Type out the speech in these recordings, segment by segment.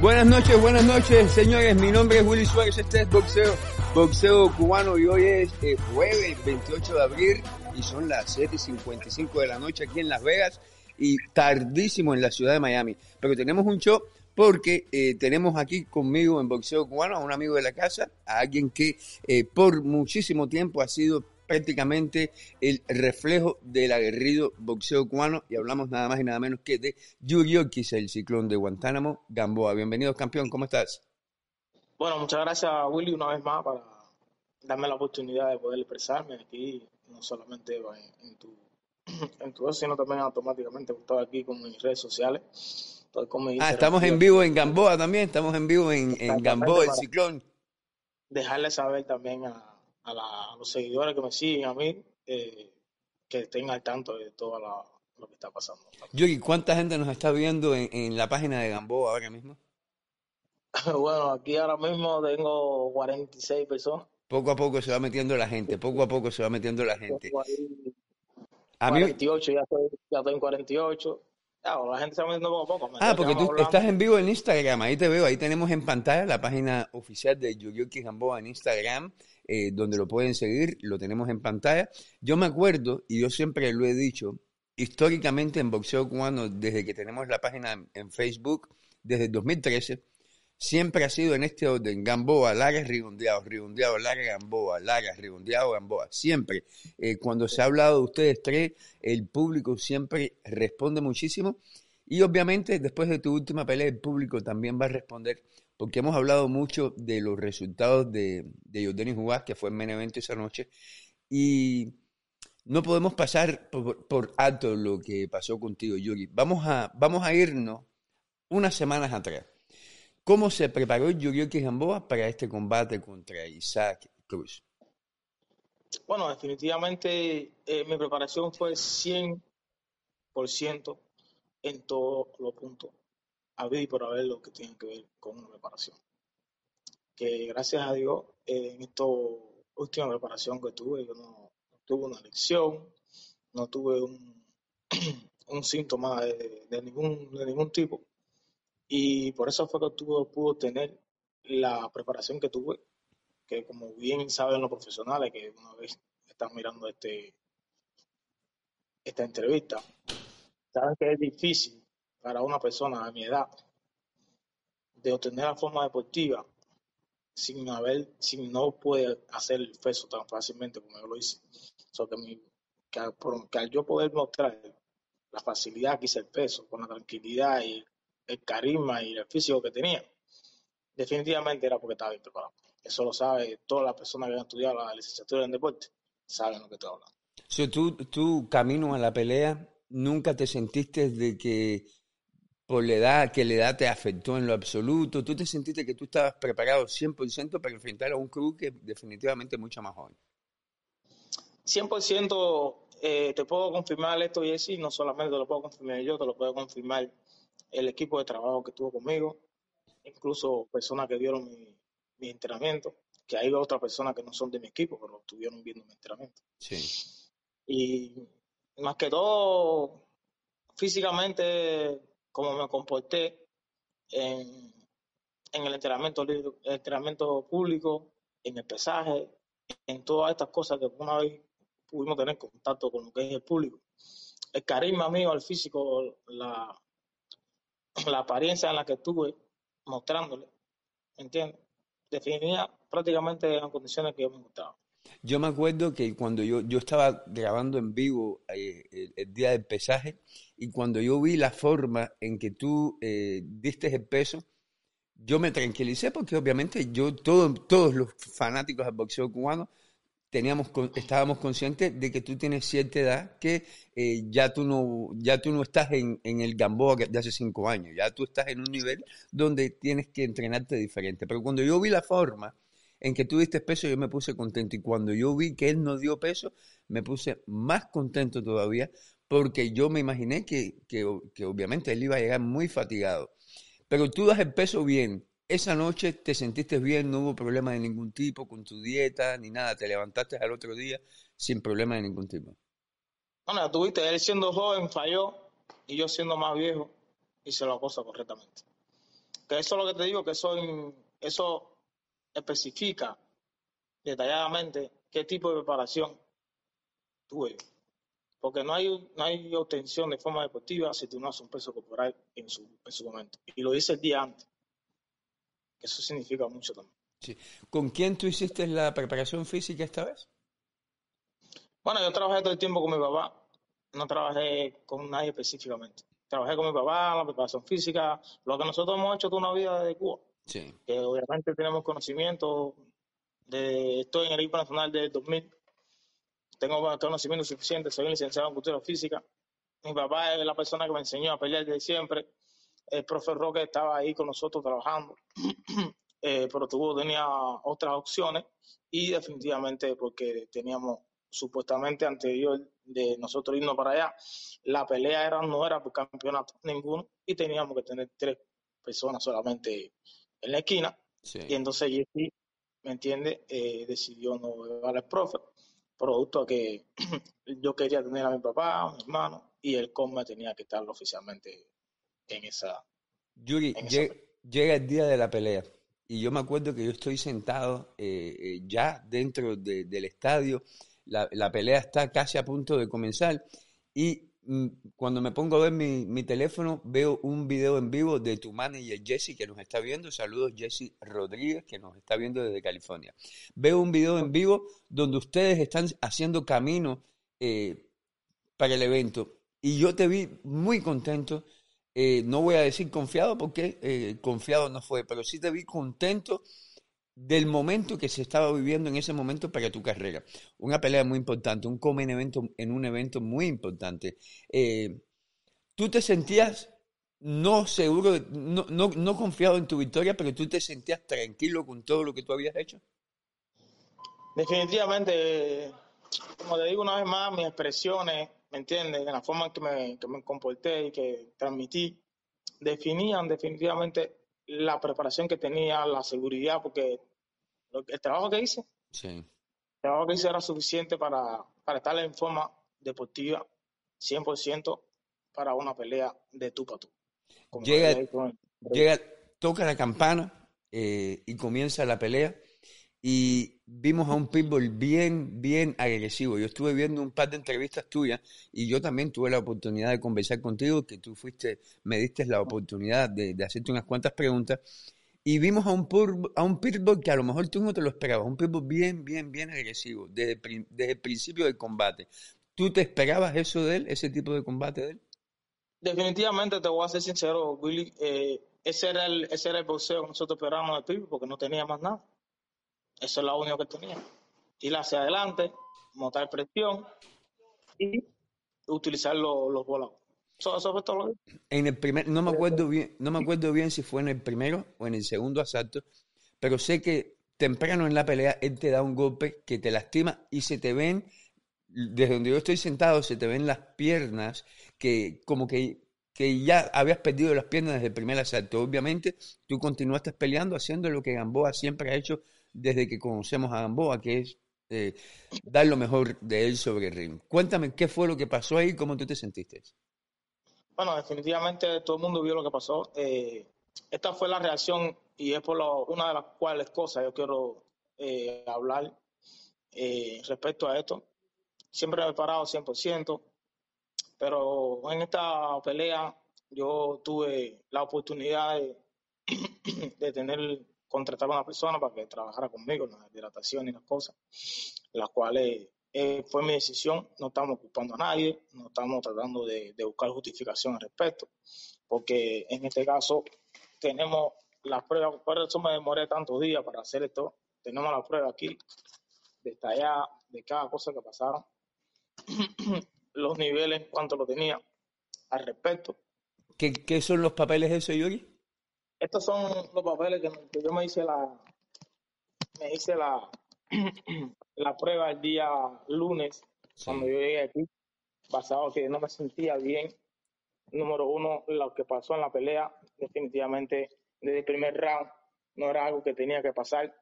Buenas noches, buenas noches, señores. Mi nombre es Willy Suárez. Este es Boxeo, Boxeo Cubano y hoy es eh, jueves 28 de abril y son las 7.55 de la noche aquí en Las Vegas y tardísimo en la ciudad de Miami. Pero tenemos un show porque eh, tenemos aquí conmigo en Boxeo Cubano a un amigo de la casa, a alguien que eh, por muchísimo tiempo ha sido prácticamente el reflejo del aguerrido boxeo cubano y hablamos nada más y nada menos que de Yuriokis, el ciclón de Guantánamo, Gamboa. Bienvenido, campeón, ¿cómo estás? Bueno, muchas gracias, Willy, una vez más para darme la oportunidad de poder expresarme aquí, no solamente en, tu en tu sino también automáticamente, estaba aquí con mis redes sociales. ah, estamos en vivo en Gamboa también, estamos en vivo en, en Gamboa, el ciclón. Dejarle saber también a, a, los seguidores que me siguen a mí, eh, que estén al tanto de todo lo que está pasando. Yogi, ¿cuánta gente nos está viendo en, la página de Gamboa ahora mismo? bueno, aquí ahora mismo tengo 46 personas. Poco a poco se va metiendo la gente, poco a poco se va metiendo la gente. A 48, ya estoy, ya estoy en 48. la gente se va metiendo poco a poco. Ah, porque tú estás en vivo en Instagram, ahí te veo, ahí tenemos en pantalla la página oficial de Yogi Gamboa en Instagram. Eh, donde lo pueden seguir, lo tenemos en pantalla. Yo me acuerdo, y yo siempre lo he dicho, históricamente en Boxeo Cubano, desde que tenemos la página en Facebook, desde el 2013, siempre ha sido en este orden, Gamboa, Lara, Rigondeado, Rigondeado, Lara, Gamboa, Lara, Rigondeado, Gamboa, siempre. Eh, cuando se ha hablado de ustedes tres, el público siempre responde muchísimo y obviamente después de tu última pelea, el público también va a responder porque hemos hablado mucho de los resultados de, de Jordan que fue en main evento esa noche, y no podemos pasar por, alto lo que pasó contigo, Yuri. Vamos a, vamos a irnos unas semanas atrás. ¿Cómo se preparó Yuri Gamboa para este combate contra Isaac Cruz? Bueno, definitivamente eh, mi preparación fue 100% en todos los puntos a y por haber lo que tiene que ver con una preparación. Que gracias a Dios, en esta última preparación que tuve, yo no, tuve una lección, no tuve un, síntoma de, ningún, de ningún tipo. Y por eso fue que tuve, pude tener la preparación que tuve, que como bien saben los profesionales que una vez están mirando este esta entrevista, saben que es difícil para una persona de mi edad de obtener la forma deportiva sin haber, sin no puede hacer el peso tan fácilmente como yo lo hice. que, al, yo poder mostrar la facilidad que hice el peso, con la tranquilidad y el carisma y el físico que tenía, definitivamente era porque estaba bien preparado. Eso lo sabe todas las personas que han estudiado la licenciatura en deporte, saben lo que estoy hablando. Si tú, tú camino a la pelea, nunca te sentiste de que por la edad, que la edad te afectó en lo absoluto? ¿Tú te sentiste que tú estabas preparado 100% para enfrentar a un club que definitivamente es mucho más joven? 100% eh, te puedo confirmar esto, Jesse, no solamente te lo puedo confirmar yo, te lo puedo confirmar el equipo de trabajo que estuvo conmigo, incluso personas que vieron mi, mi entrenamiento, que hay otras personas que no son de mi equipo, pero estuvieron viendo mi entrenamiento. Sí. Y más que todo, físicamente cómo me comporté en, el entrenamiento, público, en el pesaje, en todas estas cosas que una vez pudimos tener contacto con lo que es el público. El carisma mío, el físico, la, la apariencia en la que estuve mostrándole, ¿entiendes? Definía prácticamente las condiciones que yo me mostraba. Yo me acuerdo que cuando yo, yo estaba grabando en vivo eh, el, día del pesaje y cuando yo vi la forma en que tú eh, diste el peso, yo me tranquilicé porque obviamente yo, todo, todos los fanáticos del boxeo cubano, teníamos, estábamos conscientes de que tú tienes cierta edad, que eh, ya, tú no, ya tú no estás en, el Gamboa de hace cinco años, ya tú estás en un nivel donde tienes que entrenarte diferente. Pero cuando yo vi la forma en que tú diste peso, yo me puse contento. Y cuando yo vi que él no dio peso, me puse más contento todavía, porque yo me imaginé que, que, obviamente él iba a llegar muy fatigado. Pero tú das el peso bien. Esa noche te sentiste bien, no hubo problema de ningún tipo con tu dieta ni nada. Te levantaste al otro día sin problema de ningún tipo. Bueno, tuviste, él siendo joven falló y yo siendo más viejo hice la cosa correctamente. Que eso es lo que te digo, que eso especifica detalladamente qué tipo de preparación tuve. Porque no hay, no hay obtención de forma deportiva si tú no haces un peso corporal en su, en su momento. Y lo hice el día antes. Eso significa mucho también. Sí. ¿Con quién tú hiciste la preparación física esta vez? Bueno, yo trabajé todo el tiempo con mi papá. No trabajé con nadie específicamente. Trabajé con mi papá, la preparación física, lo que nosotros hemos hecho toda una vida de Cuba. Que obviamente tenemos conocimiento. De, estoy en el equipo nacional del 2000 tengo conocimiento suficiente, soy licenciado en cultura física. Mi papá es la persona que me enseñó a pelear desde siempre. El profe Roque estaba ahí con nosotros trabajando, eh, pero tuvo, tenía otras opciones y definitivamente porque teníamos supuestamente anterior de nosotros irnos para allá, la pelea era, no era por campeonato ninguno y teníamos que tener tres personas solamente en la esquina. Y entonces ¿me entiende? Eh, decidió no llevar al profe producto a que yo quería tener a mi papá, a mi hermano, y el COMA tenía que estar oficialmente en esa. Yuri, llega, el día de la pelea. Y yo me acuerdo que yo estoy sentado eh, eh, ya dentro del estadio, la, la, pelea está casi a punto de comenzar y cuando me pongo a ver mi, teléfono, veo un video en vivo de tu manager Jesse que nos está viendo. Saludos Jesse Rodríguez que nos está viendo desde California. Veo un video en vivo donde ustedes están haciendo camino eh, para el evento y yo te vi muy contento. Eh, no voy a decir confiado porque eh, confiado no fue, pero sí te vi contento del momento que se estaba viviendo en ese momento para tu carrera. Una pelea muy importante, un come en, evento, en un evento muy importante. Eh, ¿Tú te sentías no seguro, no, no, no confiado en tu victoria, pero tú te sentías tranquilo con todo lo que tú habías hecho? Definitivamente, como te digo una vez más, mis expresiones, ¿me entiendes? En la forma en que me, que me comporté y que transmití, definían definitivamente la preparación que tenía, la seguridad, porque el trabajo que hice, el trabajo que hice era suficiente para, para estar en forma deportiva 100% para una pelea de tú para tú. Llega, toca la campana eh, y comienza la pelea y vimos a un pitbull bien, bien agresivo. Yo estuve viendo un par de entrevistas tuyas y yo también tuve la oportunidad de conversar contigo, que tú fuiste, me diste la oportunidad de, hacerte unas cuantas preguntas y vimos a un, a un pitbull que a lo mejor tú no te lo esperabas, un pitbull bien, bien, bien agresivo desde, desde el principio del combate. ¿Tú te esperabas eso de él, ese tipo de combate de él? Definitivamente, te voy a ser sincero, Willy, eh, ese, era el, ese era el boxeo que nosotros esperábamos de pitbull porque no tenía más nada. Eso es lo único que tenía. Ir hacia adelante, montar presión y utilizar los, los En el primer, no me acuerdo bien, no me acuerdo bien si fue en el primero o en el segundo asalto, pero sé que temprano en la pelea él te da un golpe que te lastima y se te ven, desde donde yo estoy sentado, se te ven las piernas que como que, que ya habías perdido las piernas desde el primer asalto. Obviamente tú continuaste peleando haciendo lo que Gamboa siempre ha hecho desde que conocemos a Gamboa, que es eh, dar lo mejor de él sobre el ring. Cuéntame qué fue lo que pasó ahí cómo tú te sentiste. Bueno, definitivamente todo el mundo vio lo que pasó. Eh, esta fue la reacción y es por una de las cuales cosas yo quiero eh, hablar eh, respecto a esto. Siempre he parado 100%, pero en esta pelea yo tuve la oportunidad de, de tener, contratar a una persona para que trabajara conmigo en la hidratación y las cosas, las cuales eh, fue mi decisión, no estamos culpando a nadie, no estamos tratando de, buscar justificación al respecto, porque en este caso tenemos las pruebas, por eso me demoré tantos días para hacer esto, tenemos la prueba aquí, detallada de cada cosa que pasaron, los niveles, cuánto lo tenía al respecto. ¿Qué, son los papeles eso, Yuri? Estos son los papeles que, que yo me hice la, me hice la, la prueba el día lunes, cuando yo llegué aquí, basado que no me sentía bien. Número uno, lo que pasó en la pelea, definitivamente desde el primer round no era algo que tenía que pasar.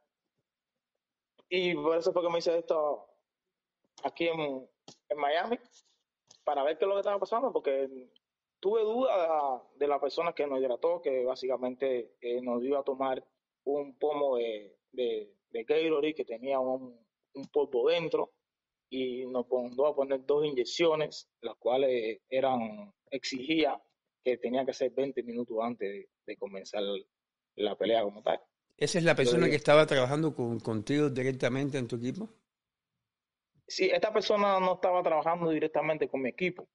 Y por eso fue que me hice esto aquí en, en Miami, para ver qué es lo que estaba pasando, porque tuve duda de, la persona que nos hidrató, que básicamente eh, nos iba a tomar un pomo de, de, de Gatorade que tenía un, un polvo dentro y nos mandó a poner dos inyecciones, las cuales eran exigía que tenía que ser 20 minutos antes de, comenzar la pelea como tal. ¿Esa es la persona que estaba trabajando con, contigo directamente en tu equipo? Sí, esta persona no estaba trabajando directamente con mi equipo,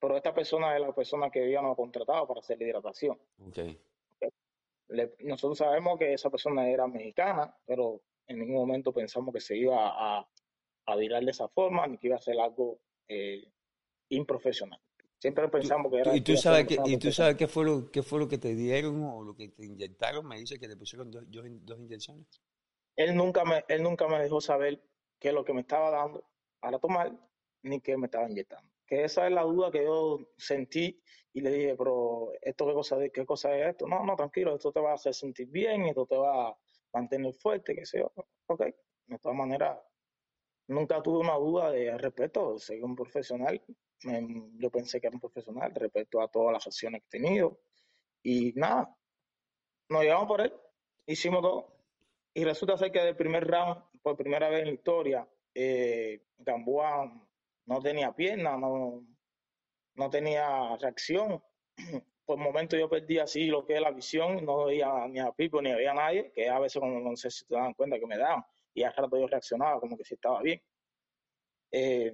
pero esta persona es la persona que habíamos contratado para hacer la hidratación. Okay. nosotros sabemos que esa persona era mexicana, pero en ningún momento pensamos que se iba a, a virar de esa forma ni que iba a ser algo eh, improfesional. Siempre pensamos que era... ¿Y tú sabes, que, ¿y tú sabes qué, fue lo, qué fue lo que te dieron o lo que te inyectaron? Me dice que te pusieron dos, dos, inyecciones. Él nunca, me, él nunca me dejó saber qué es lo que me estaba dando para tomar ni qué me estaba inyectando. Que esa es la duda que yo sentí y le dije, pero ¿esto qué cosa, qué cosa es esto? No, no, tranquilo, esto te va a hacer sentir bien, esto te va a mantener fuerte, qué sé yo. Ok, de todas maneras, nunca tuve una duda de respeto, soy un profesional, yo pensé que era un profesional, respeto a todas las acciones que he tenido y nada, nos llevamos por él, hicimos todo y resulta ser que del primer round, por primera vez en la historia, eh, Gamboa no tenía pierna, no, no tenía reacción. Por el momento yo perdí así lo que es la visión, no veía ni a Pipo ni había nadie, que a veces como no sé si te dan cuenta que me daban y al rato yo reaccionaba como que si estaba bien. Eh,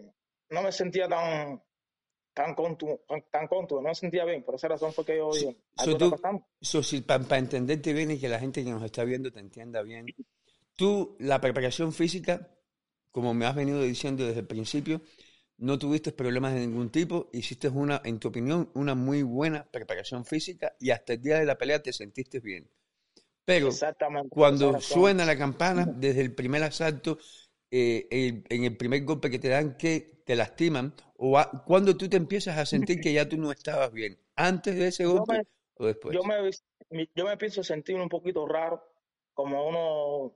no me sentía tan tan contu, tan contu, no me sentía bien, por esa razón fue que yo dije, so, si, para entenderte bien y que la gente que nos está viendo te entienda bien, tú la preparación física, como me has venido diciendo desde el principio, no tuviste problemas de ningún tipo, hiciste una, en tu opinión, una muy buena preparación física y hasta el día de la pelea te sentiste bien. Pero cuando suena la campana, desde el primer asalto, eh, en el primer golpe que te dan, que te lastiman, o cuando tú te empiezas a sentir que ya tú no estabas bien, antes de ese golpe o después. Yo me, yo me empiezo a sentir un poquito raro, como unos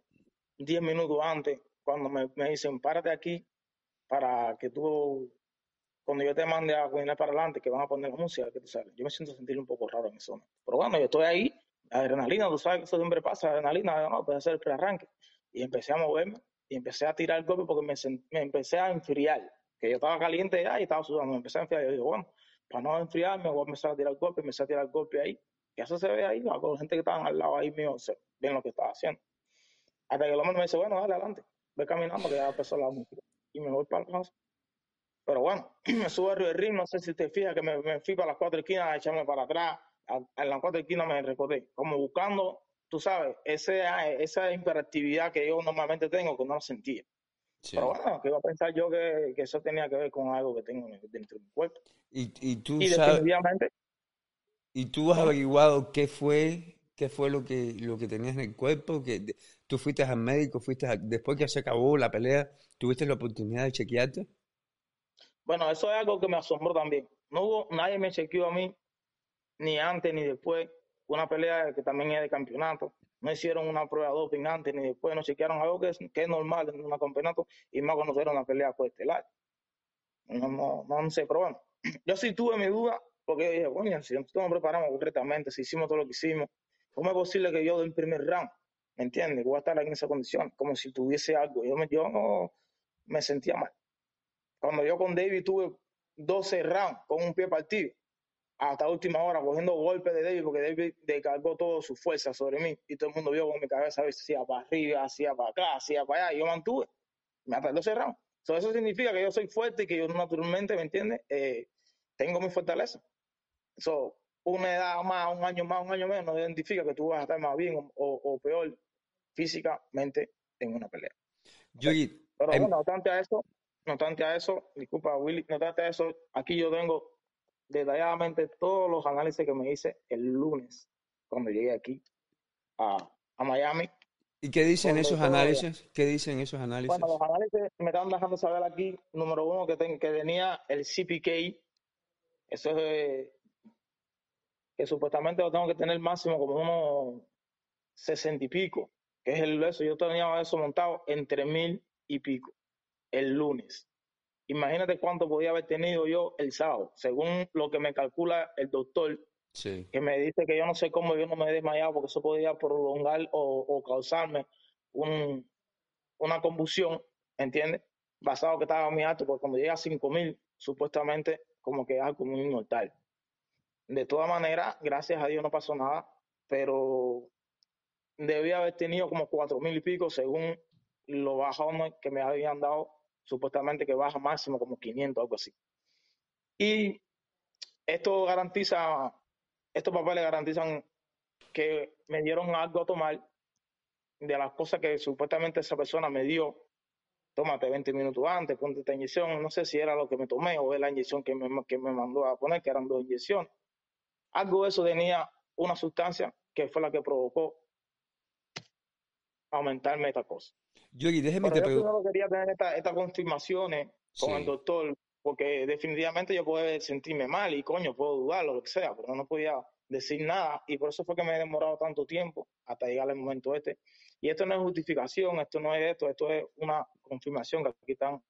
10 minutos antes, cuando me, me dicen, párate aquí para que tú cuando yo te mande a caminar para adelante, que van a poner música, que tú sabes, yo me siento sentir un poco raro en eso. Pero bueno, yo estoy ahí adrenalina, tú sabes que eso siempre pasa, adrenalina, no, puede hacer el prearranque. Y empecé a moverme y empecé a tirar el golpe porque me, me empecé a enfriar, que yo estaba caliente ya y estaba sudando, me empecé a enfriar. Yo digo, bueno, para no enfriarme, voy a empezar a tirar el golpe, empecé a tirar el golpe ahí. Y eso se ve ahí, la gente que estaban al lado ahí mío, se, ven lo que estaba haciendo. Hasta que el hombre me dice, bueno, dale adelante, ve caminando que ya empezó la música. Y me voy para el casa. Pero bueno, me subo al río no sé si te fijas que me, me fui para las cuatro esquinas a echarme para atrás, en la cuatro esquinas me recordé, como buscando, tú sabes, ese, esa imperatividad que yo normalmente tengo que no la sentía. Pero bueno, que iba a pensar yo que, que, eso tenía que ver con algo que tengo dentro de mi cuerpo. Y, y tú sabes, ¿Y tú has averiguado qué fue, qué fue lo que, lo que tenías en el cuerpo? que ¿Tú fuiste al médico, fuiste después que se acabó la pelea, tuviste la oportunidad de chequearte? Bueno, eso es algo que me asombró también. No hubo, nadie me chequeó a mí ni antes ni después. Una pelea que también es de campeonato. No hicieron una prueba de doping antes ni después. No chequearon algo que es, que es normal en un campeonato y más cuando era una pelea coestelar. No, no, no sé, pero bueno. Yo sí tuve mi duda porque dije, bueno, si nosotros nos preparamos correctamente, si hicimos todo lo que hicimos, ¿cómo es posible que yo del primer round, ¿me entiendes? Voy a estar en esa condición, como si tuviese algo. Yo, me, yo no me sentía mal. Cuando yo con David tuve 12 rounds con un pie partido, hasta última hora cogiendo golpes de David porque David descargó toda su fuerza sobre mí y todo el mundo vio con mi cabeza hacía para arriba, hacía para acá, hacía para allá y yo mantuve, me atacó cerrado. So, eso significa que yo soy fuerte y que yo naturalmente, ¿me entiendes? Eh, tengo mi fortaleza. So, una edad más, un año más, un año menos, no identifica que tú vas a estar más bien o, o, peor físicamente en una pelea. Yo, Pero bueno, no obstante a eso, no obstante a eso, disculpa Willy, no obstante a eso, aquí yo tengo detalladamente todos los análisis que me hice el lunes cuando llegué aquí a, a Miami. ¿Y qué dicen esos análisis? ¿Qué dicen esos análisis? Bueno, los análisis me están dejando saber aquí, número uno, que, que tenía el CPK, eso es que supuestamente lo tengo que tener máximo como unos sesenta y pico, que es el eso. Yo tenía eso montado entre mil y pico el lunes. Imagínate cuánto podía haber tenido yo el sábado, según lo que me calcula el doctor, Sí. que me dice que yo no sé cómo yo no me he desmayado porque eso podía prolongar o, o causarme un, una convulsión, ¿entiendes? Basado que estaba muy alto, porque cuando llega a 5000, supuestamente como que es algo muy inmortal. De todas maneras, gracias a Dios no pasó nada, pero debía haber tenido como cuatro mil y pico según lo bajado que me habían dado, supuestamente que baja máximo como 500, algo así. Y esto garantiza, estos papeles garantizan que me dieron algo a tomar de las cosas que supuestamente esa persona me dio. Tómate 20 minutos antes, ponte esta inyección. No sé si era lo que me tomé o la inyección que me, que me mandó a poner, que eran dos inyecciones. Algo de eso tenía una sustancia que fue la que provocó aumentarme esta cosa. Yogi, déjeme Pero te yo primero quería tener esta- estas confirmaciones con Sí. el doctor, porque definitivamente yo puedo sentirme mal y coño, puedo dudar, lo que sea, pero no podía decir nada y por eso fue que me he demorado tanto tiempo hasta llegar al momento este. Y esto no es justificación, esto no es esto, esto es una confirmación que aquí están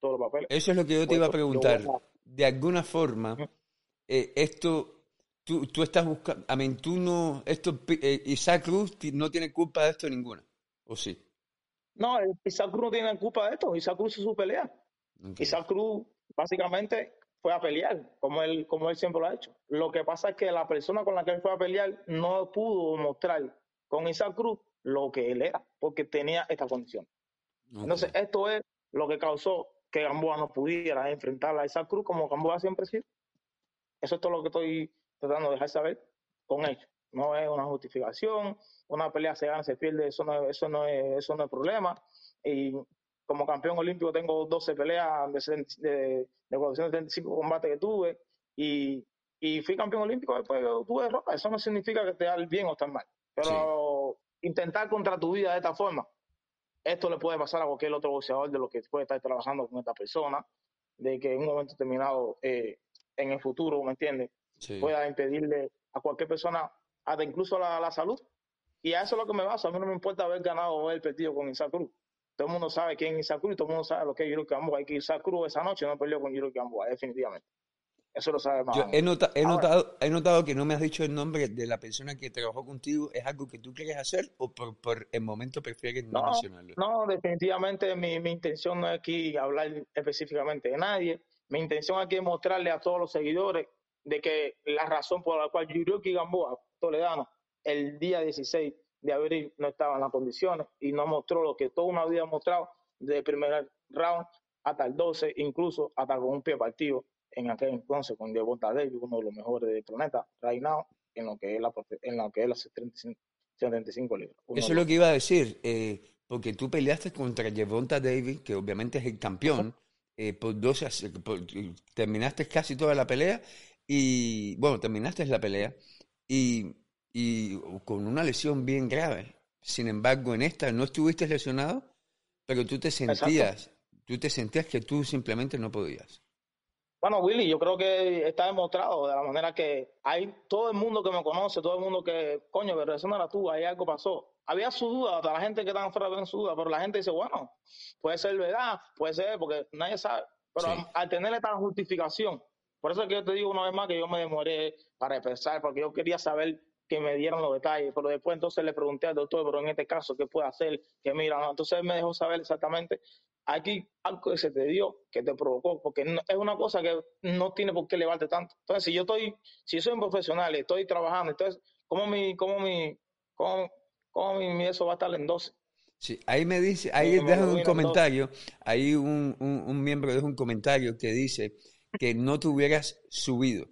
todos los papeles. Eso es lo que yo te iba a yo preguntar. a- De alguna forma, eh, esto, tú, tú estás buscando, a mí, tú no, esto, eh, Isaac Cruz no tiene culpa de esto ninguna, ¿o sí? No, Isaac Cruz no tiene culpa de esto, Isaac Cruz hizo su pelea. Isaac Cruz básicamente fue a pelear, como él, como él siempre lo ha hecho. Lo que pasa es que la persona con la que él fue a pelear no pudo mostrar con Isaac Cruz lo que él era, porque tenía esta condición. Entonces, esto es lo que causó que Gamboa no pudiera enfrentar a Isaac Cruz como Gamboa siempre ha sido. Eso es todo lo que estoy tratando de dejar saber con hechos. No es una justificación, una pelea se gana, se pierde, eso no, es- eso no es, eso no es problema. Y como campeón olímpico tengo 12 peleas de, de, de 475 combates que tuve y, y fui campeón olímpico después tuve derrota. Eso no significa que estés bien o estar mal. Pero intentar contra tu vida de esta forma, esto le puede pasar a cualquier otro boxeador de los que puede estar trabajando con esta persona, de que en un momento determinado, eh, en el futuro, ¿me entiendes? Sí. Pueda impedirle a cualquier persona, hasta incluso la, la salud. Y a eso es lo que me basa. A mí no me importa haber ganado o haber perdido con Isaac Cruz. Todo el mundo sabe quién es Isaac Cruz y todo el mundo sabe lo que es Yuri Gamboa. Hay que Isaac Cruz esa noche no peleó con Yuri Gamboa, definitivamente. Eso lo sabe más. Yo he, nota- he notado, he notado que no me has dicho el nombre de la persona que trabajó contigo. ¿Es algo que tú quieres hacer o por, por el momento prefieres no, No, mencionarlo? No, definitivamente mi, mi intención no es aquí hablar específicamente de nadie. Mi intención aquí es mostrarle a todos los seguidores de que la razón por la cual Yuriuki Gamboa, Toledano, el día 16 de abril no estaba en las condiciones y no mostró lo que toda una vida mostrado desde el primer round hasta el 12, incluso hasta con un pie partido en aquel entonces con Devonta Davis, uno de los mejores del planeta, right now, en lo que es la, en lo que es las 75, 75 libras. Eso es lo que iba a decir, eh, porque tú peleaste contra Gervonta Davis, que obviamente es el campeón, eh, por 12 a ce- por- terminaste casi toda la pelea y, bueno, terminaste la pelea y, y con una lesión bien grave. Sin embargo, en esta no estuviste lesionado, pero tú te sentías, tú te sentías que tú simplemente no podías. Bueno, Willy, yo creo que está demostrado de la manera que hay todo el mundo que me conoce, todo el mundo que, coño, pero eso no era tú, ahí algo pasó. Había su duda, hasta la gente que estaba afuera había su duda, pero la gente dice, bueno, puede ser verdad, puede ser, porque nadie sabe. Pero Sí. al, al tener esta justificación, por eso es que yo te digo una vez más que yo me demoré para empezar, porque yo quería saber que me dieran los detalles, pero después entonces le pregunté al doctor, pero en este caso, ¿qué puede hacer? Que mira, no. entonces él me dejó saber exactamente aquí algo que se te dio, que te provocó, porque no- es una cosa que no tiene por qué elevarte tanto. Entonces, si yo estoy, si soy un profesional, estoy trabajando, entonces, ¿cómo mi, cómo mi, cómo, cómo mi, mi eso va a estar en 12? Sí, ahí me dice, ahí Sí, un comentario, ahí un, un, un miembro deja un comentario que dice que no te hubieras subido.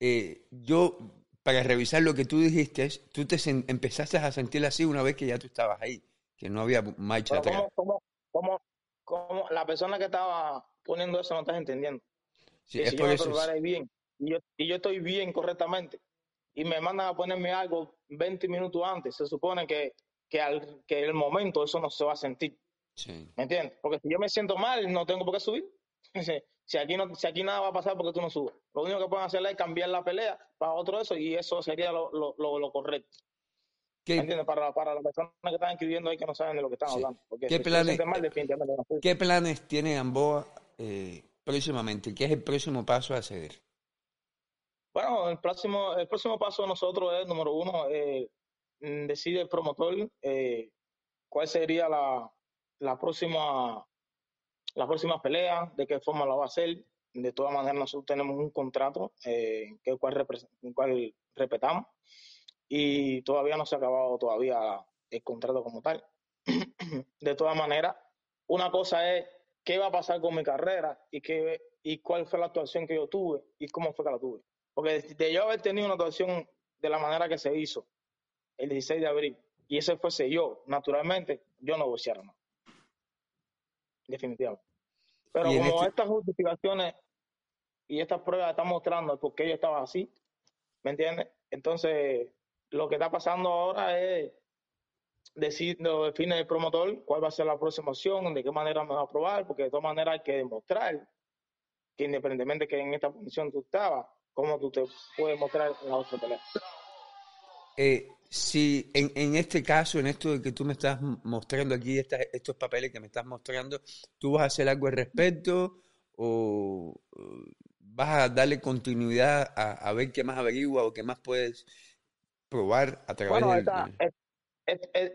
Eh, yo, para revisar lo que tú dijiste, tú te empezaste a sentir así una vez que ya tú estabas ahí, que no había marcha Pero atrás. ¿cómo, cómo, cómo, la persona que estaba poniendo eso no estás entendiendo? Sí, que es si por yo me eso. preparé bien y yo, y yo estoy bien correctamente y me mandan a ponerme algo 20 minutos antes, se supone que, que, al, que el momento eso no se va a sentir. Sí. ¿Me entiendes? Porque si yo me siento mal, no tengo por qué subir. Si- aquí, no, si aquí nada va a pasar porque tú no subes. Lo único que pueden hacer es cambiar la pelea para otro eso y eso sería lo, lo, lo, lo correcto. ¿Qué, ¿Me entiendes? Para, para las personas que están escribiendo ahí que no saben de lo que están Sí. planes. Porque ¿Qué si planes- mal, qué planes tiene Gamboa eh, próximamente? ¿Qué es el próximo paso a seguir? Bueno, el próximo, el próximo paso de nosotros es, número uno, eh, decide el promotor eh, cuál sería la, la próxima la próxima pelea, de qué forma la va a hacer. De todas maneras, nosotros tenemos un contrato eh, que cual, cual respetamos y todavía no se ha acabado todavía el contrato como tal. de todas maneras, una cosa es qué va a pasar con mi carrera y qué y cuál fue la actuación que yo tuve y cómo fue que la tuve. Porque de yo haber tenido una actuación de la manera que se hizo el 16 de abril y ese fuese yo, naturalmente, yo no boxeara más. Definitivamente. Pero como este estas justificaciones y estas pruebas están mostrando por qué yo estaba así, ¿me entiendes? Entonces, lo que está pasando ahora es decir, lo define el promotor cuál va a ser la próxima opción, de qué manera me va a aprobar, porque de todas maneras hay que demostrar que independientemente que en esta posición tú estabas, cómo tú te puedes mostrar en la otra pelea. Eh, si en, en, este caso, en esto que tú me estás mostrando aquí, estos papeles que me estás mostrando, ¿tú vas a hacer algo al respecto o vas a darle continuidad a, ver qué más averigua o qué más puedes probar a través bueno, de...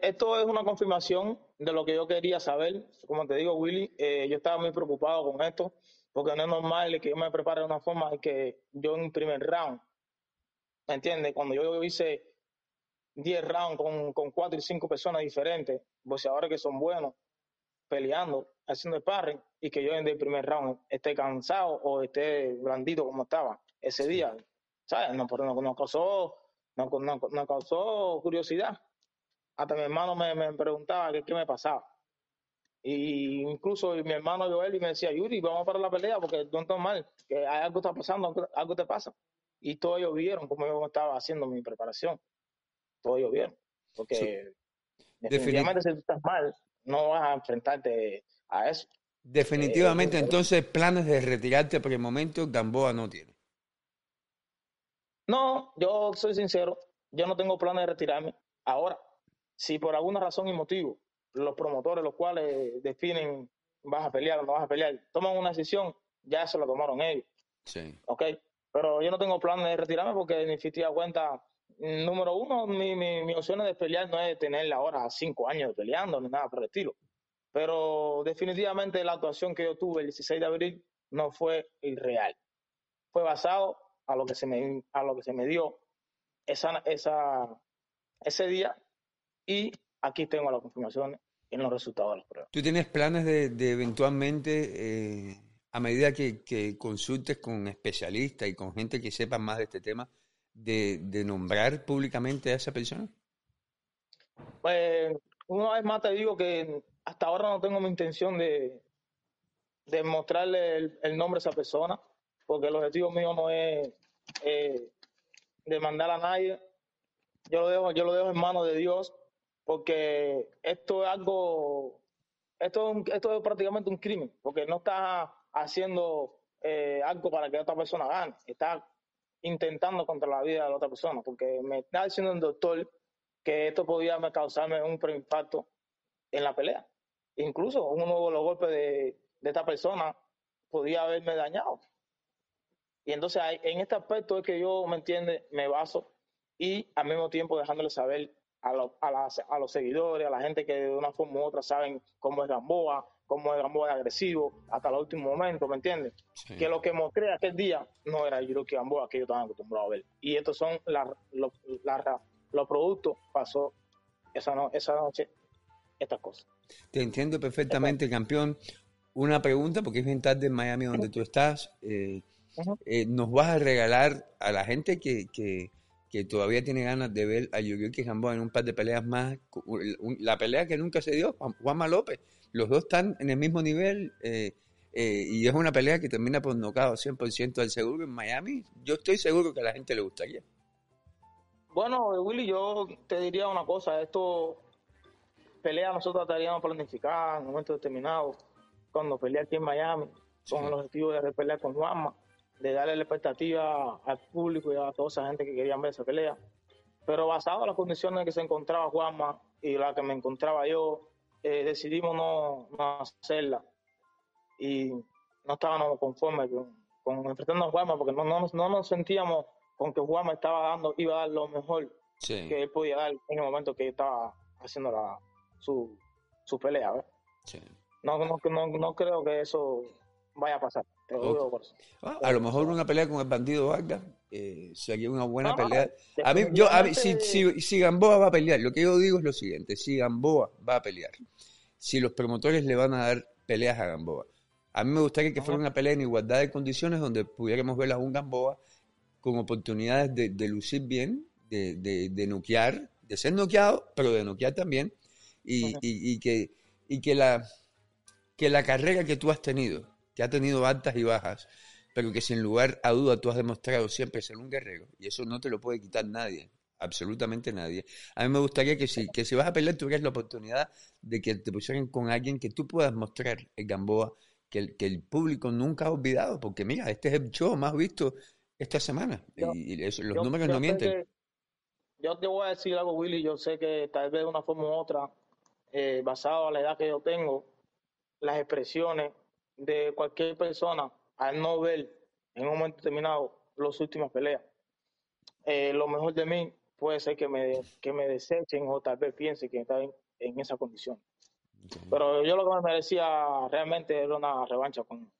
esto es una confirmación de lo que yo quería saber. Como te digo, Willy, eh, yo estaba muy preocupado con esto porque no es normal que yo me prepare de una forma que yo en primer round, ¿me entiendes? Cuando yo hice 10 rounds con, con 4 y 5 personas diferentes, boxeadores que son buenos, peleando, haciendo sparring, y que yo en el primer round esté cansado o esté blandito como estaba ese día. ¿Sabes? No, no, no, causó, no, no, causó curiosidad. Hasta mi hermano me, me preguntaba qué, qué me pasaba. Y incluso mi hermano Joel y me decía, Yuri, vamos para la pelea porque no está mal, que algo está pasando, algo te pasa. Y todos ellos vieron cómo yo estaba haciendo mi preparación todo bien. Porque definitivamente si tú estás mal, no vas a enfrentarte a eso. Definitivamente, eh, entonces, planes de retirarte por el momento, Gamboa no tiene. No, yo soy sincero, yo no tengo planes de retirarme. Ahora, si por alguna razón y motivo los promotores, los cuales definen vas a pelear o no vas a pelear, toman una decisión, ya eso lo tomaron ellos. Sí. Ok, pero yo no tengo planes de retirarme porque en definitiva cuenta número uno, mi, mi, mi opción de pelear no es tener ahora cinco años peleando ni nada por el estilo. Pero definitivamente la actuación que yo tuve el 16 de abril no fue irreal. Fue basado a lo que se me, a lo que se me dio esa, esa, ese día y aquí tengo las confirmaciones en los resultados de las pruebas. ¿Tú tienes planes de, de eventualmente, eh, a medida que, que, consultes con especialistas y con gente que sepa más de este tema, de, nombrar públicamente a esa persona? Pues una vez más te digo que hasta ahora no tengo mi intención de, mostrarle el, nombre a esa persona, porque el objetivo mío no es eh, demandar a nadie. Yo lo dejo, yo lo dejo en manos de Dios, porque esto es algo, esto es, esto es prácticamente un crimen, porque no está haciendo eh, algo para que otra persona gane, está intentando contra la vida de la otra persona, porque me está diciendo el doctor que esto podía causarme un impacto en la pelea. Incluso uno de los golpes de, esta persona podía haberme dañado. Y entonces en este aspecto es que yo, ¿me entiende? Me baso y al mismo tiempo dejándole saber a, a, a los seguidores, a la gente que de una forma u otra saben cómo es Gamboa, cómo es Gamboa agresivo hasta el último momento, ¿me entiendes? Que lo que mostré aquel día no era el Hiroki Gamboa que yo estaba acostumbrado a ver. Y estos son la, los productos, pasó esa, no, esa noche estas cosas. Te entiendo perfectamente, campeón. Una pregunta, porque es bien tarde en Miami donde tú estás. Eh, eh, ¿Nos vas a regalar a la gente que, que, que todavía tiene ganas de ver a Yuriuki Gamboa en un par de peleas más? La pelea que nunca se dio, Juanma López los dos están en el mismo nivel eh, eh, y es una pelea que termina por nocao 100% del seguro en Miami. Yo estoy seguro que a la gente le gustaría. Bueno, Willy, yo te diría una cosa, esto pelea nosotros estaríamos planificar en un momento determinado, cuando pelea aquí en Miami, con el objetivo de pelear con Juanma, de darle la expectativa al público y a toda esa gente que quería ver esa pelea. Pero basado en las condiciones en que se encontraba Juanma y la que me encontraba yo, eh, decidimos no, hacerla. Y no estábamos conformes con, con enfrentarnos a Guayma porque no, no, no nos sentíamos con que Guayma estaba dando, iba a dar lo mejor Sí, que él podía dar en el momento que estaba haciendo la, su, su pelea. No, no, no, no creo que eso vaya a pasar. Lo por. Ah, a lo mejor una pelea con el bandido Vargas eh, sería una buena No, pelea. A mí, yo, a mí, si, si, si Gamboa va a pelear, lo que yo digo es lo siguiente, si Gamboa va a pelear, si los promotores le van a dar peleas a Gamboa, a mí me gustaría que fuera una pelea en igualdad de condiciones donde pudiéramos ver a un Gamboa con oportunidades de, de lucir bien, de, de, de noquear, de ser noqueado, pero de noquear también, y, y- y que, y que, la, que la carrera que tú has tenido, que ha tenido altas y bajas, pero que sin lugar a duda tú has demostrado siempre ser un guerrero, y eso no te lo puede quitar nadie, absolutamente nadie. A mí me gustaría que si, que si vas a pelear tuvieras la oportunidad de que te pusieran con alguien que tú puedas mostrar el Gamboa, que el, que el público nunca ha olvidado, porque mira, este es el show más visto esta semana, Yo- y, eso- los Yo- números yo no mienten. que- yo te voy a decir algo, Willy. Yo sé que tal vez de una forma u otra, eh, basado a la edad que yo tengo, las expresiones de cualquier persona al no ver en un momento determinado las últimas peleas, eh, lo mejor de mí puede ser que me, que me desechen o tal vez piense que está en, en esa condición. Pero yo lo que me merecía realmente era una revancha con,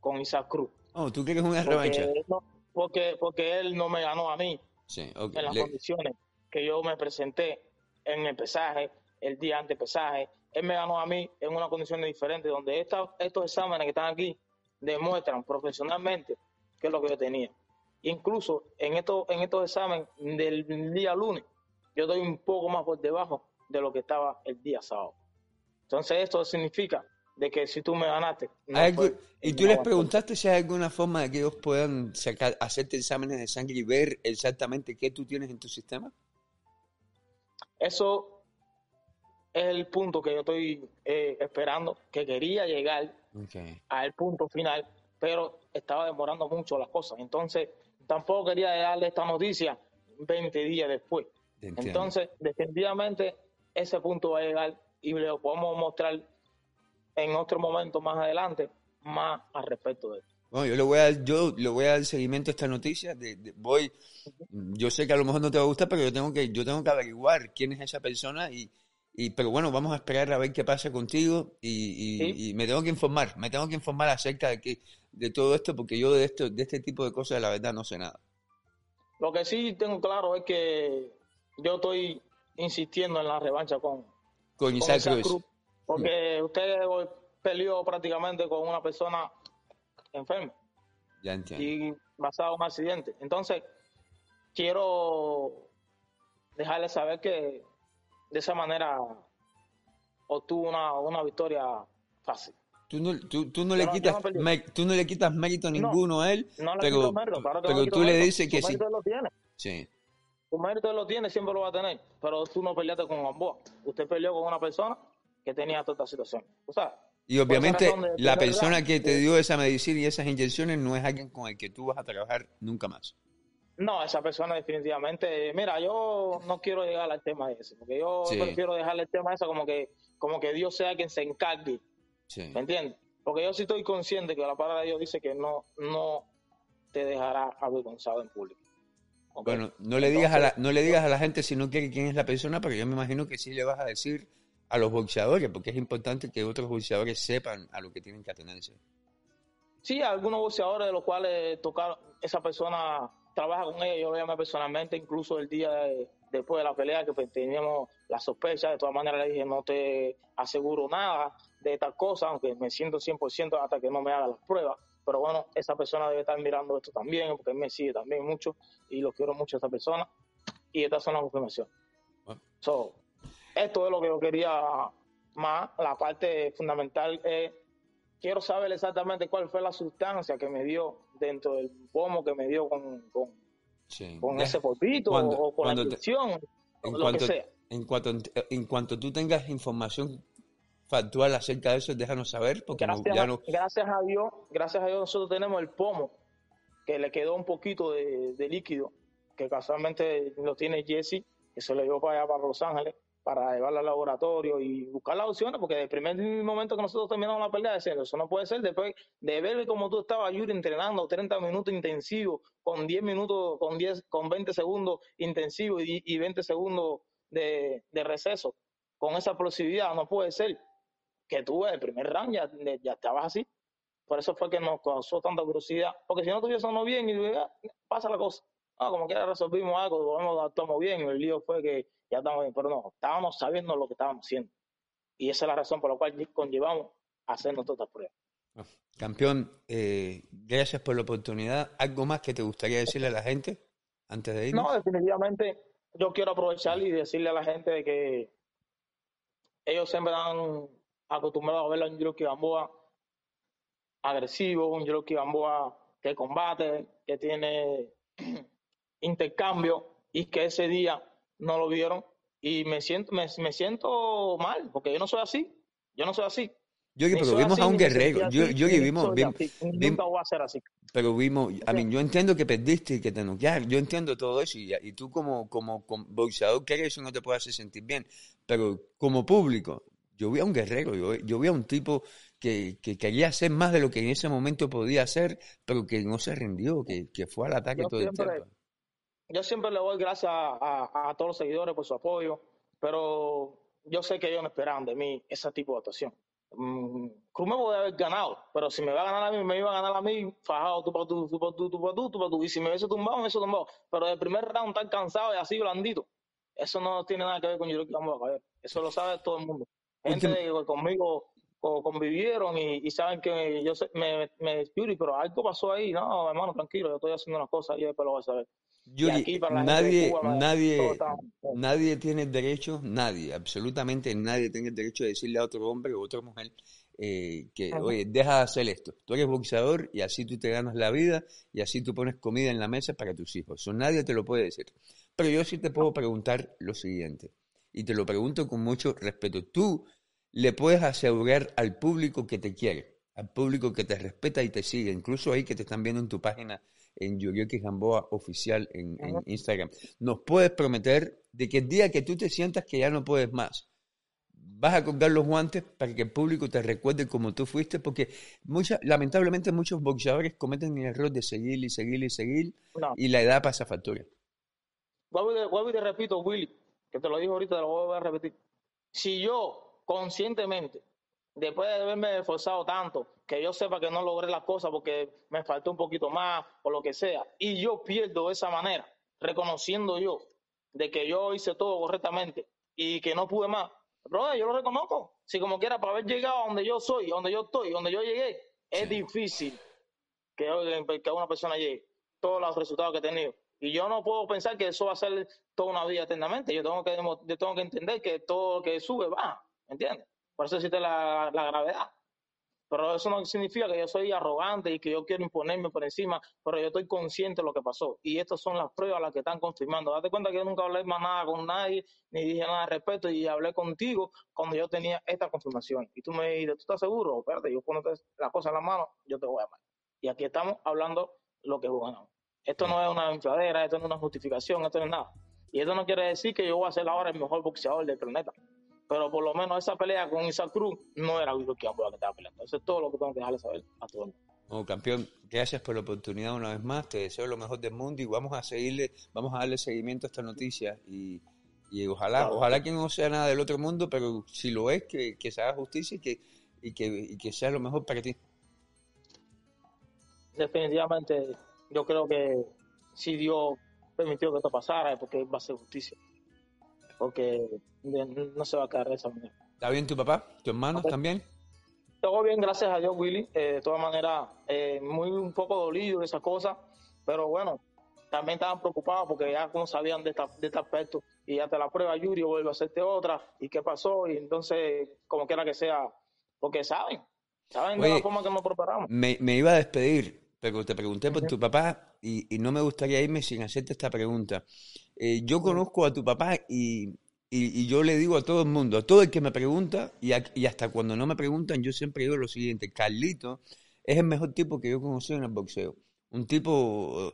con Isaac Cruz. Oh, ¿tú quieres una revancha? Porque, no- porque, porque él no me ganó a mí Sí, ok. en las Le- condiciones que yo me presenté en el pesaje, el día antes del pesaje. Él me ganó a mí en una condición diferente, donde esta- estos exámenes que están aquí demuestran profesionalmente qué es lo que yo tenía. Incluso en estos, en estos exámenes del día lunes, yo estoy un poco más por debajo de lo que estaba el día sábado. Entonces esto significa de que si tú me ganaste, no ¿Hay fue- algo- ¿Y tú no les preguntaste si hay alguna forma de que ellos puedan sacar, hacerte exámenes de sangre y ver exactamente qué tú tienes en tu sistema? Eso es el punto que yo estoy eh, esperando, que quería llegar Okay. al punto final, pero estaba demorando mucho las cosas. Entonces, tampoco quería darle esta noticia 20 días después. entiendo. Entonces, definitivamente, ese punto va a llegar y lo podemos mostrar en otro momento más adelante, más al respecto de él. Bueno, yo le voy a dar, yo le voy a dar seguimiento a esta noticia. De, de- voy, yo sé que a lo mejor no te va a gustar, pero yo tengo que, yo tengo que averiguar quién es esa persona y, y pero bueno, vamos a esperar a ver qué pasa contigo y, y- Sí. y me tengo que informar, me tengo que informar acerca de que, de todo esto, porque yo de esto, de este tipo de cosas, la verdad, no sé nada. Lo que sí tengo claro es que yo estoy insistiendo en la revancha con, Con con Isaac Cruz. Cruz, porque usted hoy peleó prácticamente con una persona enferma Ya entiendo. y basado en un accidente. Entonces, quiero dejarle saber que de esa manera obtuvo una, una victoria fácil. Tú no, tú, tú no le no- quitas, no mé- tú no le quitas mérito ninguno a él, No le pero, mérito, claro pero le tú le mérito. dices que sí. lo tiene. Sí. Su mérito lo tiene, siempre lo va a tener. Pero tú no peleaste con Gamboa. Usted peleó con una persona que tenía toda esta situación. O sea, Y obviamente de la persona que te sí. dio esa medicina y esas inyecciones no es alguien con el que tú vas a trabajar nunca más. No, esa persona definitivamente, mira, yo no quiero llegar al tema ese, porque yo Sí. prefiero dejarle el tema ese como que, como que Dios sea quien se encargue, Sí. ¿me entiendes? Porque yo sí estoy consciente que la palabra de Dios dice que no, no te dejará avergonzado en público. Bueno, no le digas a la, no le digas a la gente si no quiere quién es la persona, pero yo me imagino que sí le vas a decir a los boxeadores, porque es importante que otros boxeadores sepan a lo que tienen que atenerse. Sí, algunos boxeadores de los cuales tocar esa persona trabaja con ella, yo lo llamé personalmente, incluso el día de- después de la pelea que pues, teníamos la sospecha, de todas maneras le dije no te aseguro nada de estas cosas, aunque me siento 100% hasta que no me haga las pruebas, pero bueno, esa persona debe estar mirando esto también, porque él me sigue también mucho y lo quiero mucho a esa persona, y estas son las confirmaciones. Bueno. So, esto es lo que yo quería más, la parte fundamental es quiero saber exactamente cuál fue la sustancia que me dio dentro del pomo que me dio con, con, Sí. con Ya. ese polvito Cuando- o con la inyección, En lo cuanto, que sea. en cuanto en cuanto tú tengas información factual acerca de eso, déjanos saber, porque no- Gracias, ya a, no, gracias a Dios, gracias a Dios nosotros tenemos el pomo que le quedó un poquito de, de líquido, que casualmente lo tiene Jesse, que se lo llevó para allá para Los Ángeles, para llevarla al laboratorio y buscar las opciones, porque el primer momento que nosotros terminamos la pelea, decían, eso no puede ser, después de ver como tú estabas, Yuri, entrenando 30 minutos intensivos, con 10 minutos, con 10, con 20 segundos intensivos y, y 20 segundos de, de, receso, con esa explosividad, no puede ser que tú en el primer round ya, ya estabas así. Por eso fue que nos causó tanta curiosidad, porque si no tuviésemos bien y ah, pasa la cosa. Ah, como quiera resolvimos algo, volvemos, actuamos bien, el lío fue que ya estamos bien, pero no, estábamos sabiendo lo que estábamos haciendo. Y esa es la razón por la cual conllevamos a hacernos todas estas pruebas. Ah, campeón, eh, gracias por la oportunidad. ¿Algo más que te gustaría decirle a la gente antes de ir? No, definitivamente yo quiero aprovechar y decirle a la gente de que ellos siempre han acostumbrado a ver a un Yoki Gamboa agresivo, un Yoki Gamboa que combate, que tiene intercambio y que ese día no lo vieron. Y me siento me, me siento mal porque yo no soy así yo no soy así. Yo pero vimos a un guerrero. yo, yo que vimos, vimos, nunca voy a ser así. pero vimos a mí yo entiendo que perdiste y que te noquearon yo entiendo todo eso y, y tú como como, como boxeador que eso no te puede hacer sentir bien. Pero como público yo vi a un guerrero yo, yo vi a un tipo que, que, quería hacer más de lo que en ese momento podía hacer, pero que no se rindió, que, que fue al ataque todo el tiempo. Yo siempre le doy gracias a, a, todos los seguidores por su apoyo, pero yo sé que ellos no esperaban de mí ese tipo de actuación. Mm, Cruz me puede haber ganado, pero si me va a ganar a mí, me iba a ganar a mí, fajado tú para tú, tú para tú, tú para tú, tú para tú. Y si me hubiese tumbado, me hubiese tumbado. Pero el primer round tan cansado y así blandito, eso no tiene nada que ver con Hiroki Gamboa, Eso lo sabe todo el mundo. Gente que conmigo convivieron y, saben que yo me, me, pero algo pasó ahí. No, hermano, tranquilo, yo estoy haciendo unas cosas y después lo voy a saber. Yuri, nadie, nadie, nadie tiene el derecho, nadie, absolutamente nadie tiene el derecho de decirle a otro hombre o otra mujer eh, que, oye, deja de hacer esto. Tú eres boxeador y así tú te ganas la vida y así tú pones comida en la mesa para tus hijos. Eso nadie te lo puede decir. Pero yo sí te puedo preguntar lo siguiente, y te lo pregunto con mucho respeto. Tú le puedes asegurar al público que te quiere, al público que te respeta y te sigue, incluso ahí que te están viendo en tu página en Yurioki Gamboa oficial en, Instagram. Nos puedes prometer de que el día que tú te sientas que ya no puedes más, vas a colgar los guantes para que el público te recuerde como tú fuiste, porque mucha, lamentablemente muchos boxeadores cometen el error de seguir y seguir y seguir, y la edad pasa factura. Vuelvo y te repito, Willy, que te lo digo ahorita, te lo voy a repetir. Si yo conscientemente, después de haberme esforzado tanto, que yo sepa que no logré las cosas porque me faltó un poquito más o lo que sea, y yo pierdo de esa manera, reconociendo yo de que yo hice todo correctamente y que no pude más, brother, yo lo reconozco. Si como quiera, para haber llegado a donde yo soy, donde yo estoy, donde yo llegué, es difícil que, que una persona llegue. Todos los resultados que he tenido. Y yo no puedo pensar que eso va a ser toda una vida eternamente. Yo tengo que, yo tengo que entender que todo lo que sube va. ¿Me entiendes? Por eso existe la, la gravedad. Pero eso no significa que yo soy arrogante y que yo quiero imponerme por encima, pero yo estoy consciente de lo que pasó. Y estas son las pruebas las que están confirmando. Date cuenta que yo nunca hablé más nada con nadie, ni dije nada al respecto, y hablé contigo cuando yo tenía esta confirmación. Y tú me dijiste, ¿tú estás seguro? Espérate, yo pongo la cosa en la mano, yo te voy a llamar. Y aquí estamos hablando lo que jugamos. Esto no es una infladera, esto no es una justificación, esto no es nada. Y esto no quiere decir que yo voy a ser ahora el mejor boxeador del planeta pero por lo menos esa pelea con Isaac Cruz no era Willow que estaba peleando. Eso es todo lo que tengo que dejarle saber a todo el mundo. Oh, campeón, gracias por la oportunidad una vez más. Te deseo lo mejor del mundo y vamos a seguirle, vamos a darle seguimiento a esta noticia y, y ojalá, ojalá que no sea nada del otro mundo, pero si lo es, que, que se haga justicia y que, y que, y que sea lo mejor para ti. Definitivamente, yo creo que si Dios permitió que esto pasara es porque va a ser justicia porque no se va a quedar de esa manera. ¿Está bien tu papá? ¿Tu hermano también? Todo bien, gracias a Dios, Willy. Eh, de todas maneras, eh, muy un poco dolido de esas cosas, pero bueno, también estaban preocupados porque ya no sabían de, esta, de este aspecto y hasta la prueba Yuri vuelve a hacerte otra y qué pasó y entonces como quiera que sea, porque saben, saben de la forma que nos preparamos. Me, me iba a despedir, pero te pregunté por tu papá y, y, no me gustaría irme sin hacerte esta pregunta. Eh, yo conozco a tu papá y, y, yo le digo a todo el mundo, a todo el que me pregunta, y, y, hasta cuando no me preguntan, yo siempre digo lo siguiente, Carlito es el mejor tipo que yo conocí en el boxeo. Un tipo,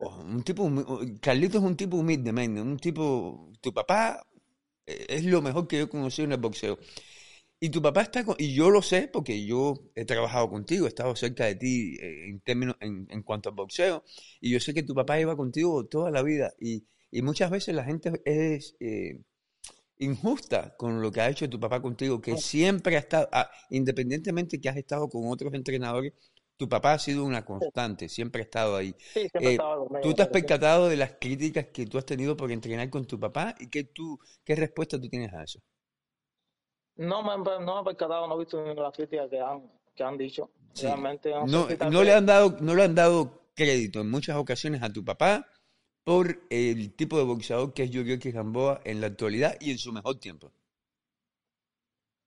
un tipo, Carlito es un tipo humilde, un tipo, tu papá eh, es lo mejor que yo he conocido en el boxeo. Y tu papá está con, y yo lo sé porque yo he trabajado contigo, he estado cerca de ti eh, en términos, en, en cuanto al boxeo, y yo sé que tu papá iba contigo toda la vida, y, y muchas veces la gente es eh, injusta con lo que ha hecho tu papá contigo, que siempre ha estado, ah, independientemente que has estado con otros entrenadores, tu papá ha sido una constante, siempre ha estado ahí. Sí, siempre Eh, estaba conmigo, ¿Tú te has sí. percatado de las críticas que tú has tenido por entrenar con tu papá y qué, tú, qué respuesta tú tienes a eso? No me, no me he percatado, no he visto ni las críticas que han, que han dicho. Sí. Realmente no sé No, si tal no le han dado, no le han dado crédito en muchas ocasiones a tu papá por el tipo de boxeador que es Yuriorkis Gamboa en la actualidad y en su mejor tiempo.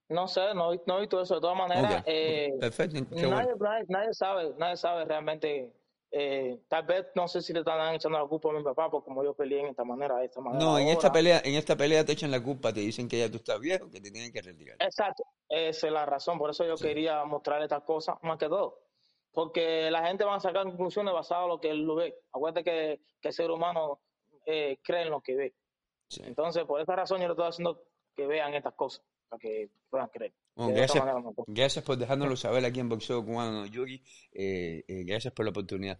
No sé, no, he- no he visto eso. De todas maneras, eh, Perfecto, nadie, nadie, nadie sabe, nadie sabe realmente. Eh, tal vez no sé si le están echando la culpa a mi papá por como yo peleé en esta manera, de esta manera. No, en esta pelea, en esta pelea te echan la culpa, te dicen que ya tú estás viejo, que te tienen que retirar. Exacto, esa es la razón. Por eso yo Sí. quería mostrar estas cosas más que todo. Porque la gente va a sacar conclusiones basadas en lo que él lo ve. Acuérdate que, que el ser humano eh, cree en lo que ve. Sí. Entonces, por esa razón yo le estoy haciendo que vean estas cosas, para que puedan creer. Gracias, puedo. gracias por dejárnoslo saber aquí en Boxeo Cubano, Yuri. Eh, eh, gracias por la oportunidad.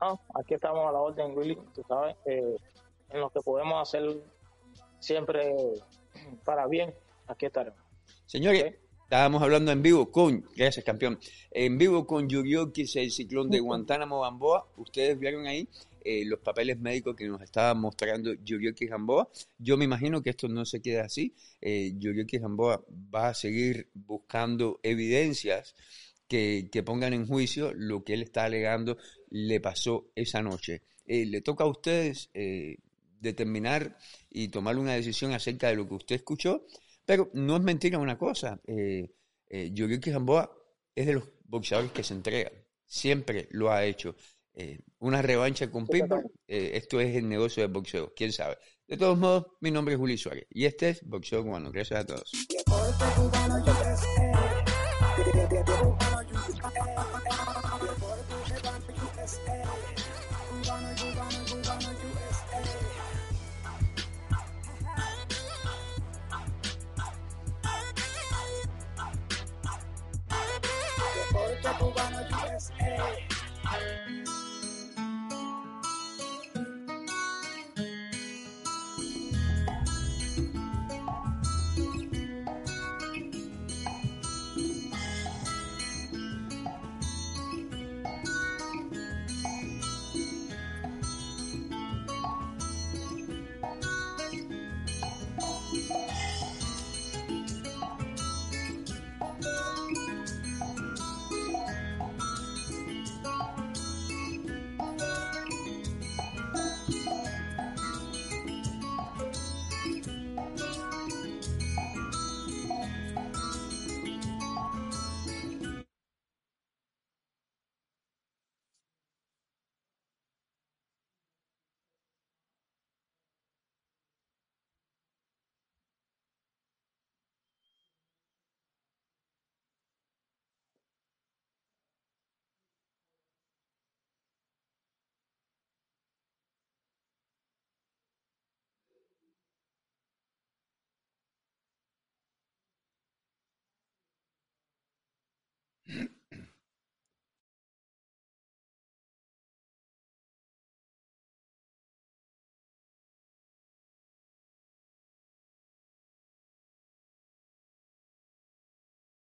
No, aquí estamos a la orden, Willy, tú sabes, eh, en lo que podemos hacer siempre para bien, aquí estaremos. Señores, Ok. estábamos hablando en vivo con, gracias campeón, en vivo con Yuriorkis, el ciclón de Guantánamo Gamboa. Ustedes vieron ahí eh, los papeles médicos que nos estaba mostrando Yuriorkis Gamboa. Yo me imagino que esto no se queda así. Eh, Yuriorkis Gamboa va a seguir buscando evidencias que, que pongan en juicio lo que él está alegando le pasó esa noche. Eh, le toca a ustedes eh, determinar y tomar una decisión acerca de lo que usted escuchó, pero no es mentira una cosa. Eh, eh, es de los boxeadores que se entregan. Siempre lo ha hecho. Eh, una revancha con Pitbull, eh, esto es el negocio del boxeo, quién sabe. De todos modos, mi nombre es Juli Suárez y este es Boxeo Cubano. Gracias a todos. Deporte cubano USA.